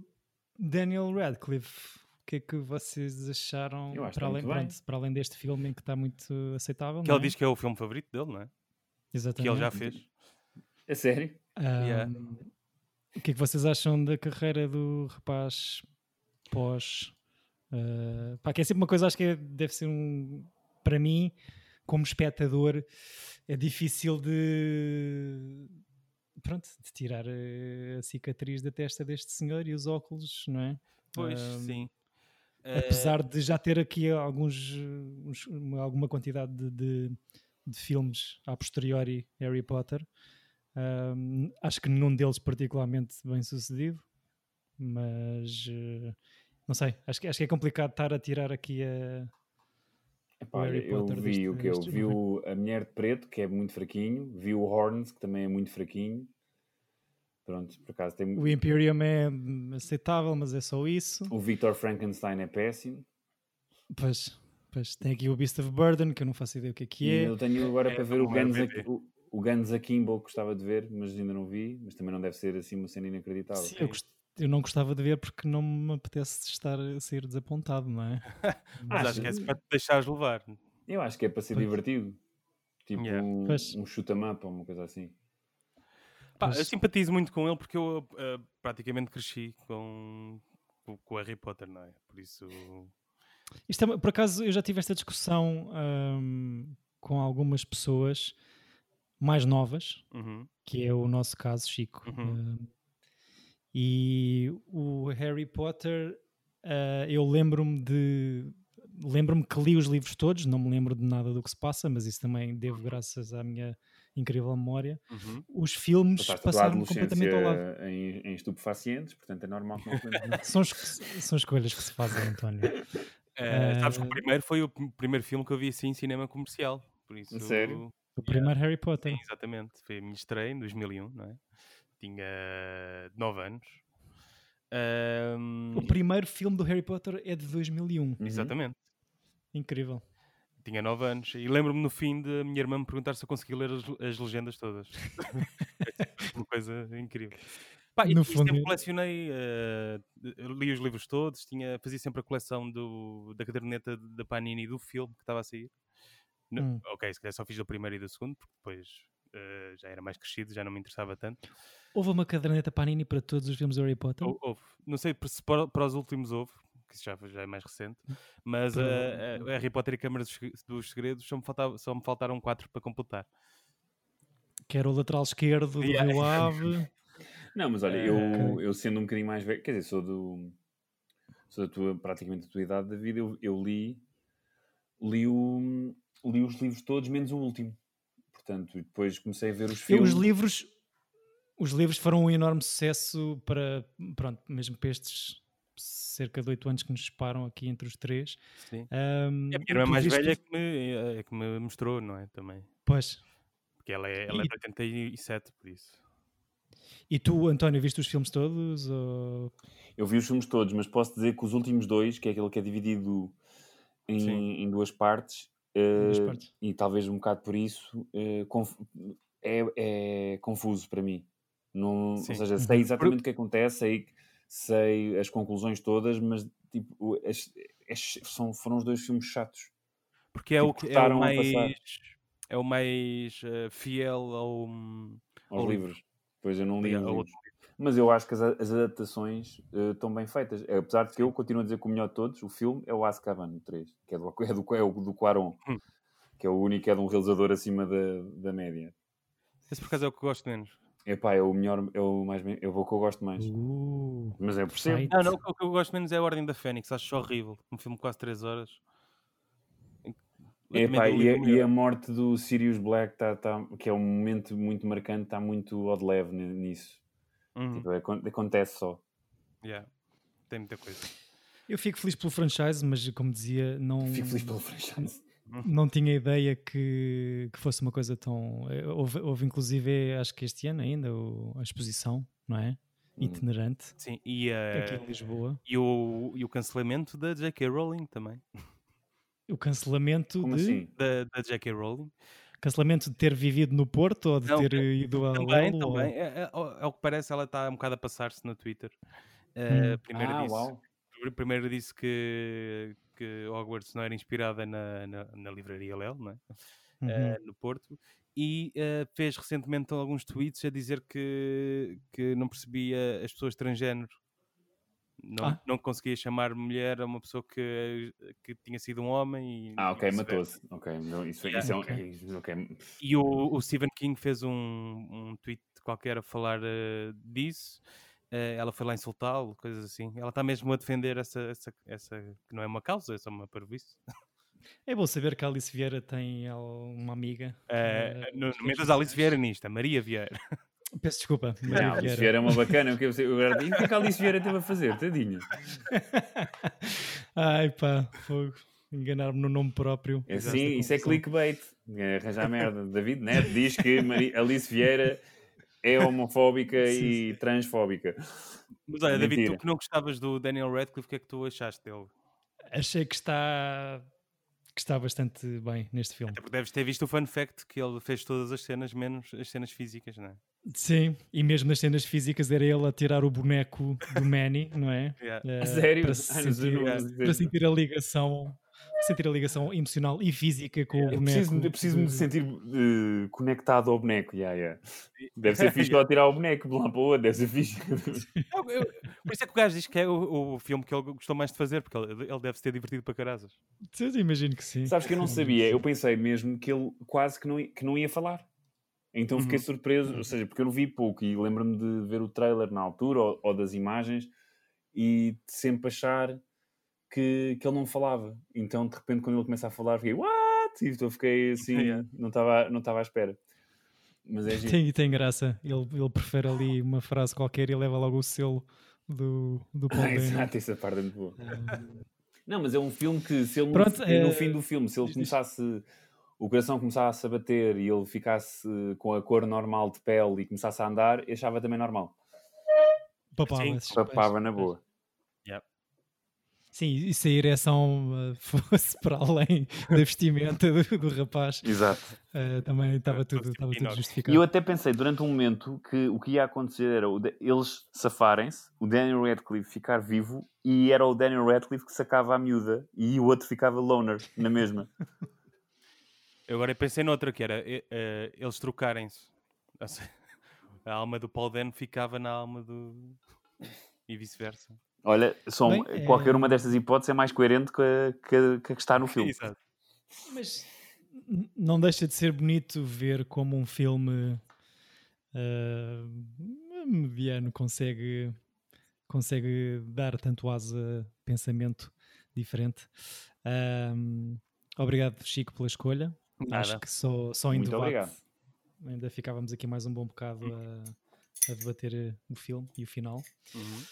Daniel Radcliffe, o que é que vocês acharam Eu acho que para além, pronto, para além deste filme em que está muito aceitável? Que não ele é? diz que é o filme favorito dele, não é? Que Exatamente. ele já fez. É sério? Yeah. Ahm, O que é que vocês acham da carreira do rapaz pós? ah, pá, que é sempre uma coisa, acho que é- deve ser um. Para mim, como espectador, é difícil de. Pronto, de tirar eh, a cicatriz da testa deste senhor e os óculos, não é? Pois, Ahm, sim. apesar de já ter aqui alguns, uns- uma- alguma quantidade de, de- de filmes a posteriori Harry Potter, um, acho que nenhum deles particularmente bem sucedido, mas uh, não sei, acho que, acho que é complicado estar a tirar aqui a. Epá, Harry eu Potter vi deste- o que eu vi o, a Mulher de Preto, que é muito fraquinho, vi o Horns, que também é muito fraquinho. Pronto, por acaso tem O Imperium é aceitável, mas é só isso. o Victor Frankenstein é péssimo. Pois, pois tem aqui o Beast of Burden, que eu não faço ideia o que é que é. E eu tenho agora É, para ver o é Guns, o, o Guns Akimbo, que gostava de ver, mas ainda não vi. Mas também não deve ser assim uma cena inacreditável. Sim, eu, gost- eu não gostava de ver porque não me apetece estar a sair desapontado, não é? (laughs) Mas acho que é para te deixares levar. Eu acho que é para ser Pois. divertido. Tipo Yeah. um, Pois. um shoot-em-up ou uma coisa assim. Pá, Pois. eu simpatizo muito com ele porque eu eh, praticamente cresci com, com, Harry Potter, não é? Por isso. Isto é, por acaso, eu já tive esta discussão ahm, com algumas pessoas mais novas, uhum, que é o nosso caso, Chico. Uhum. Ahm, e o Harry Potter, ah, eu lembro-me de. Lembro-me que li os livros todos, não me lembro de nada do que se passa, mas isso também devo graças à minha incrível memória. uhum. Os filmes Passaste passaram completamente ao lado. em, em estupefacientes, portanto é normal que não. (laughs) São, es- são escolhas que se fazem, António. Eh, sabes que Eh, o primeiro foi o pr- primeiro filme que eu vi assim em cinema comercial. Por isso. sério? O primeiro Harry Potter. Sim, exatamente. Foi a minha estreia em 2001, não é? Tinha 9 anos. Ahm, O primeiro filme do Harry Potter é de 2001. Uhum. Exatamente. Incrível. Tinha 9 anos. E lembro-me no fim de a minha irmã me perguntar se eu conseguia ler as, as legendas todas. (laughs) Uma coisa incrível. Pá, e, No e fundo- sempre colecionei, eh, li os livros todos, tinha, fazia sempre a coleção do, da caderneta da Panini do filme que estava a sair. No- Hum. Ok, se calhar só fiz do primeiro e do segundo, porque depois eh, já era mais crescido, já não me interessava tanto. Houve uma caderneta Panini para todos os filmes do Harry Potter? Hou- Houve. Não sei se para, para os últimos houve, que isso já, já é mais recente, mas Para- eh, eh, Harry Potter e a Câmara dos, dos Segredos só me, faltava, só me faltaram quatro para completar. Que era o lateral esquerdo do Yeah. Rio Ave. (laughs) Não, mas olha, Eh, eu, eu sendo um bocadinho mais velho, quer dizer, sou do. Sou da tua, praticamente da tua idade da vida, eu, eu li, li, o, li os livros todos, menos o último. Portanto, e depois comecei a ver os E filmes. os livros, os livros foram um enorme sucesso para, pronto, mesmo para estes cerca de oito anos que nos separam aqui entre os três. Sim. Ahm, E a minha irmã mais velha é que, me, é que me mostrou, não é? Também. Pois. Porque ela é, ela é E- de 87, por isso. E tu, António, viste os filmes todos? Ou... Eu vi os filmes todos, mas posso dizer que os últimos dois, que é aquele que é dividido em, em duas partes, eh, e talvez um bocado por isso, eh, conf- é, é confuso para mim. Não, ou seja, Uhum. sei exatamente o que acontece, sei, sei as conclusões todas, mas tipo, as- as- são, foram os dois filmes chatos. Porque é o, que- é o mais, é o mais eh, fiel ao, aos Ao livros. Pois eu não li livros. Mas eu acho que as, as adaptações eh, estão bem feitas. Eh, Apesar de que eu continuo a dizer que o melhor de todos, o filme, é o Azkaban, o 3, que é do, é do, é o do Quaron, Hum. que é o único que é de um realizador acima da, da média. Esse por acaso é o que eu gosto menos. Epá, é o melhor, é o, mais, é o que eu gosto mais. Uh, Mas é percebo. Fight. Não, não, o que eu gosto menos é a Ordem da Fênix, acho horrível. Um filme de quase 3 horas. Epá, e, a, e a morte do Sirius Black, tá, tá, que é um momento muito marcante, está muito ao de leve ni- nisso. Uhum, Tipo, acon- acontece só. yeah. Tem muita coisa. eu fico feliz pelo franchise, mas como dizia, não, Fico feliz pelo franchise. não tinha ideia que, que fosse uma coisa tão. eh, Houve, houve inclusive, acho que este ano ainda, o- a exposição, não é? Hum. Itinerante, Sim, e, aqui eh, em Lisboa. e, o, e o cancelamento da J.K. Rowling também. O cancelamento Como de. assim? Da, da J.K. Rowling. Cancelamento de ter vivido no Porto ou de Não, ter ido ao Também, Lelo, ou- também. É, é- ao ao que parece, ela está um bocado a passar-se no Twitter. Hum. Eh, primeiro, Ah, disse, uau. primeiro disse que, que Hogwarts não era inspirada na, na, na livraria Léo, não é? Uhum. eh, no Porto, e eh, fez recentemente alguns tweets a dizer que, que não percebia as pessoas transgênero. Não, Ah. não conseguia chamar mulher a uma pessoa que, que tinha sido um homem. E, Ah, ok, matou-se. Ok, não, isso, Yeah. isso é um. Ok. é isso, ok. E o, o Stephen King fez um, um tweet qualquer a falar eh, disso. Eh, ela foi lá insultá-lo, coisas assim. Ela está mesmo a defender essa, essa, essa que não é uma causa, é só uma parvoíce. É bom saber que a Alice Vieira tem al- uma amiga. Eh, eh, no, no meio das Alice. Vieira nisto, a Maria Vieira. (laughs) Peço desculpa, Não, Maria Alice Vieira. Vieira é uma bacana. O que eu (laughs) sei- eu agora- E o que é que a Alice Vieira teve a fazer? Tadinha. (laughs) Ai pá, fogo. Enganar-me no nome próprio. É Assim, isso é clickbait. É arranjar (laughs) merda. David Neto diz que Mari- Alice Vieira é homofóbica Sim, e transfóbica. Mas olha, David, tu que não gostavas do Daniel Radcliffe, o que é que tu achaste dele? Achei que está, que está bastante bem neste filme. Até porque deves ter visto o fun fact que ele fez todas as cenas, menos as cenas físicas, não é? Sim, e mesmo nas cenas físicas era ele a tirar o boneco do Manny, não é? (laughs) Yeah. Eh, sério? Para, sentir, para sentir a ligação sentir a ligação emocional e física com o Eu boneco. preciso, eu preciso me de- sentir eh, conectado ao boneco. Yeah, yeah. Deve ser fixe (laughs) só tirar o boneco de lá para o outro. Deve ser fixe. (laughs) Eu- eu- por isso é que o gajo diz que é o, o filme que ele gostou mais de fazer, porque ele, ele deve se ter divertido para carasas. Eu imagino que sim. Sabes que eu não sabia. Eu pensei mesmo que ele quase que não, que não ia falar. Então fiquei Uhum. surpreso, ou seja, porque eu não vi pouco e lembro-me de ver o trailer na altura ou, ou das imagens e sempre achar que, que ele não falava. Então de repente quando ele começa a falar fiquei, what? E então fiquei assim, (laughs) Yeah. não estava não estava à espera. Mas é. Tem, tem graça. Ele, ele prefere ali uma frase qualquer e leva logo o selo do, do Paul (laughs) Dano. Exato, essa parte é muito boa. Eh, Não, mas é um filme que se ele Pronto, no, é- no fim do filme, se ele começasse o coração começasse a bater e ele ficasse com a cor normal de pele e começasse a andar, eu achava também normal. papava Sim, Papava na boa. Sim, e se a ereção eh, (laughs) fosse para além da vestimenta do, do rapaz, Exato. eh, também estava tudo, estava tudo inox. E justificado. eu até pensei durante um momento que o que ia acontecer era o de- eles safarem-se, o Daniel Radcliffe ficar vivo e era o Daniel Radcliffe que sacava a miúda e o outro ficava loner na mesma. (laughs) Eu agora pensei noutra, que era eh, eh, eles trocarem-se. (laughs) A alma do Paul Dano ficava na alma do. e vice-versa. Olha, são, Bem, é- qualquer uma destas hipóteses é mais coerente que a que, que está no filme. Exato. Mas não deixa de ser bonito ver como um filme eh, mediano consegue, consegue dar tanto asa a pensamento diferente. Ahm, obrigado, Chico, pela escolha. Acho Nada. que só, só em Muito debate obrigado. ainda ficávamos aqui mais um bom bocado a, a debater eh, o filme e o final. Uhum.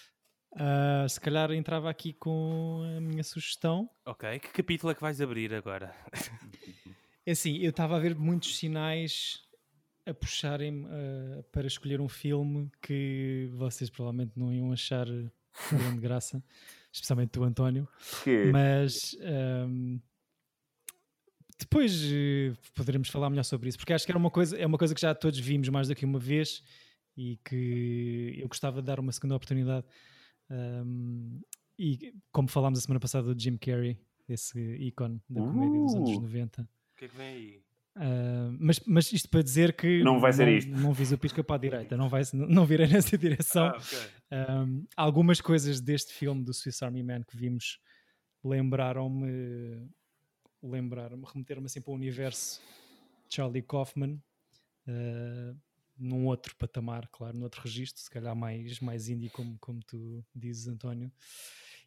Ah, se calhar entrava aqui com a minha sugestão. Ok, que capítulo é que vais abrir agora? É assim, eu estava a ver muitos sinais a puxarem-me ah, para escolher um filme que vocês provavelmente não iam achar grande graça, especialmente do António, Porque mas ahm, depois eh, poderemos falar melhor sobre isso, porque acho que era uma coisa, é uma coisa que já todos vimos mais do que uma vez e que eu gostava de dar uma segunda oportunidade. Ahm, e como falámos a semana passada do Jim Carrey, esse ícone da comédia dos anos Uh. 90. O que é que vem aí? Ah, mas, mas isto para dizer que Não vai ser isto. Não vis o pisca para a direita, não, vai, não, não virei (laughs) nessa direção. Ah, ok. Um, algumas coisas deste filme do Swiss Army Man que vimos lembraram-me lembraram-me, remeteram-me assim para o universo Charlie Kaufman uh, num outro patamar, claro, num outro registro, se calhar mais, mais indie como, como tu dizes António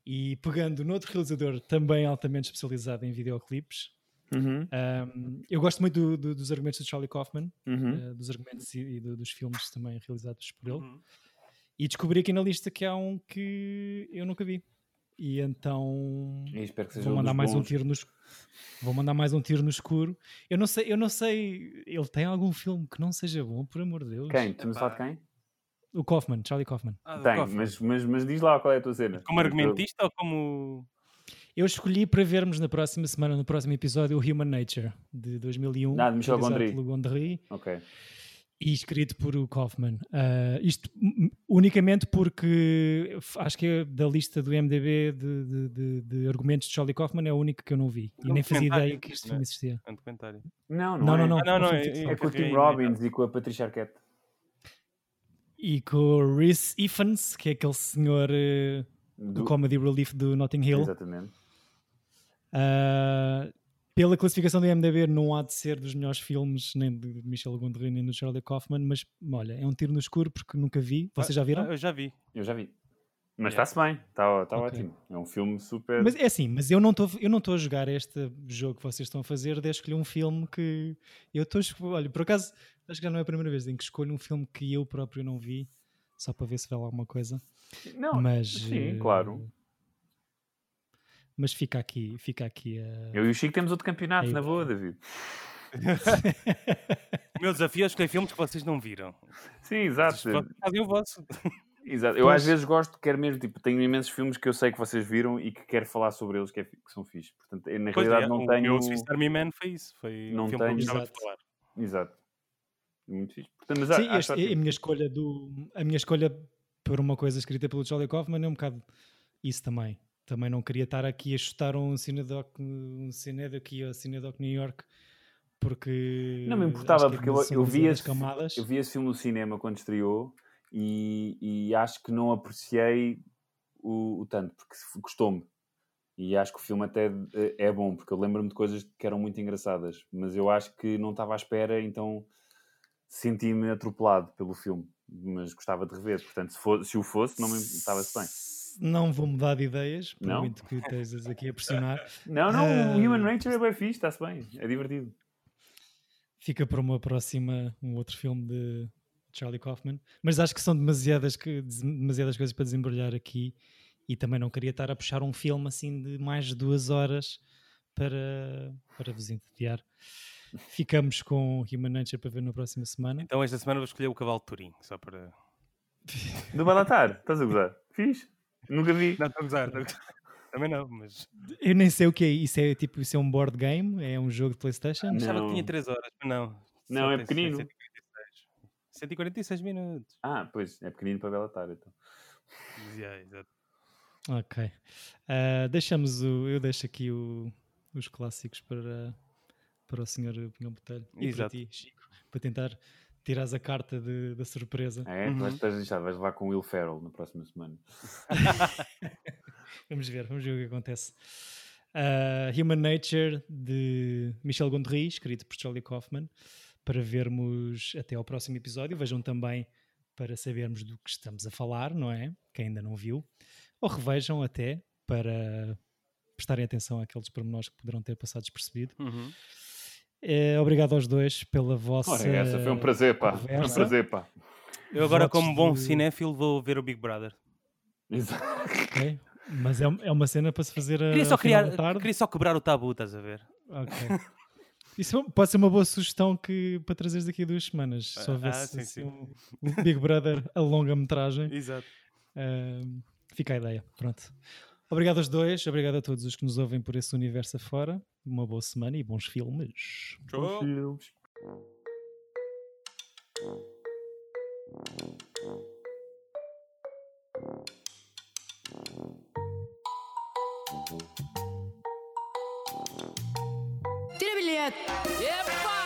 e pegando noutro realizador também altamente especializado em videoclipes Uhum, um, eu gosto muito do- do- dos argumentos de Charlie Kaufman uhum. uh, dos argumentos e, e do- dos filmes também realizados por ele Uhum. e descobri aqui na lista que há um que eu nunca vi. E então E espero que seja vou um mandar dos mais um bons. tiro no escuro. Vou mandar mais um tiro no escuro. Eu não sei, eu não sei, ele tem algum filme que não seja bom, por amor de Deus. Quem? Tu me de quem? O Kaufman, Charlie Kaufman. Ah, Tem, Kaufman. mas, mas, mas diz lá qual é a tua cena. Como argumentista ou como. Eu escolhi para vermos na próxima semana, no próximo episódio, o Human Nature, de 2001. Ah, de Michel Gondry. pelo Gondry Ok. E escrito por o Kaufman. Ah, isto unicamente porque acho que é da lista do MDB de, de- de- de argumentos de Charlie Kaufman é o único que eu não vi. E É um nem fazia ideia que este né? filme existia. É um documentário. Não, não, Não, é. não, não. Ah, não, não, um é- de ficção. É com o Tim É, Robbins e com a Patricia Arquette. E com o Rhys Ifans, que é aquele senhor eh, do Do- Comedy Relief do Notting Hill. Exatamente. Ah, pela classificação do IMDb, não há de ser dos melhores filmes, nem de Michel Gondry, nem do Charlie Kaufman, mas olha, é um tiro no escuro porque nunca vi. Vocês já viram? Ah, eu já vi. Eu já vi. Mas Yeah. está-se bem. Está tá Ok. ótimo. É um filme super... Mas é assim, mas eu não estou eu não estou a jogar este jogo que vocês estão a fazer de escolher um filme que eu estou olha, por acaso acho que já não é a primeira vez em que escolho um filme que eu próprio não vi só para ver se vale alguma coisa. Não, mas sim, eh, claro. Mas fica aqui, fica aqui a Eu e o Chico temos outro campeonato, Aí. na boa, David. O (laughs) meu desafio é escolher filmes que vocês não viram. Sim, exato. Fazem o vosso. (laughs) exato. Eu às vezes gosto, quero mesmo, tipo, tenho imensos filmes que eu sei que vocês viram e que quero falar sobre eles, que, é que são fixes. Portanto, eu, na Pois realidade é, não o tenho... meu Swiss Army Man foi isso. Foi Não um filme que eu tenho- gostava de falar. Exato. Muito fixe. Portanto, mas Sim, acho este- ótimo. a minha escolha do a minha escolha por uma coisa escrita pelo Charlie Kaufman é um bocado isso também. Também não queria estar aqui a chutar um Cinedoc, um Cinedoc aqui ou Cinedoc New York porque Não me importava, porque eu, eu, vi esse, camadas. eu vi esse filme no cinema quando estreou e, e acho que não apreciei o, o tanto, porque gostou-me. E acho que o filme até eh, é bom, porque eu lembro-me de coisas que eram muito engraçadas, mas eu acho que não estava à espera, então senti-me atropelado pelo filme. Mas gostava de rever, portanto, se, for- se o fosse, não me estava-se bem. Não vou mudar de ideias, por Não? muito que estejas aqui a pressionar. (laughs) Não, não, Ah. o Human Nature é bem fixe, está-se bem, é divertido. Fica para uma próxima, um outro filme de Charlie Kaufman. Mas acho que são demasiadas, que- demasiadas coisas para desembrulhar aqui e também não queria estar a puxar um filme assim de mais de duas horas para, para vos entediar. Ficamos com Human Nature para ver na próxima semana. Então esta semana vou escolher o Cavalo de Turim. Só para. (laughs) Do Balatar, estás a gozar? Fixe. Nunca vi. Não, estou a gozar. gozar. (laughs) Também não, mas. Eu nem sei o que é isso. É tipo, isso é um board game? É um jogo de Playstation? Não. Achava que tinha 3 horas, mas não. Não, Só é pequenino. 146. 146 minutos. Ah, pois, é pequenino para Belatar, então. Yeah, exato. Ok. Ah, deixamos o. Eu deixo aqui o- os clássicos para, para o senhor Pinhão Botelho e Exato. para ti, Chico, para tentar tirares a carta de- da surpresa. É, Uhum. vais, estás deixado, vais levar com o Will Ferrell na próxima semana. (laughs) Vamos ver, vamos ver o que acontece. Ah, Human Nature de Michel Gondry, escrito por Charlie Kaufman, para vermos até ao próximo episódio. Vejam também para sabermos do que estamos a falar, não é? Quem ainda não viu. Ou revejam até para prestarem atenção àqueles pormenores que poderão ter passado despercebido. Uhum. Eh, obrigado aos dois pela vossa. Ora, essa foi um prazer, pá. Foi um prazer, pá. Eu agora, Votos como bom de- cinéfilo, vou ver o Big Brother. Exato. Ok? Mas é, é uma cena para se fazer a. Queria só, criar, tarde. queria só quebrar o tabu, estás a ver? Ok. Isso pode ser uma boa sugestão que, para trazeres daqui a duas semanas. Só ver ah, se sim, sim. um Big Brother (laughs) a longa-metragem. Exato. Ahm, fica a ideia. Pronto. Obrigado aos dois, obrigado a todos os que nos ouvem por esse universo afora. Uma boa semana e bons filmes. Tchau. Filmes. Tira bilhete. Epa!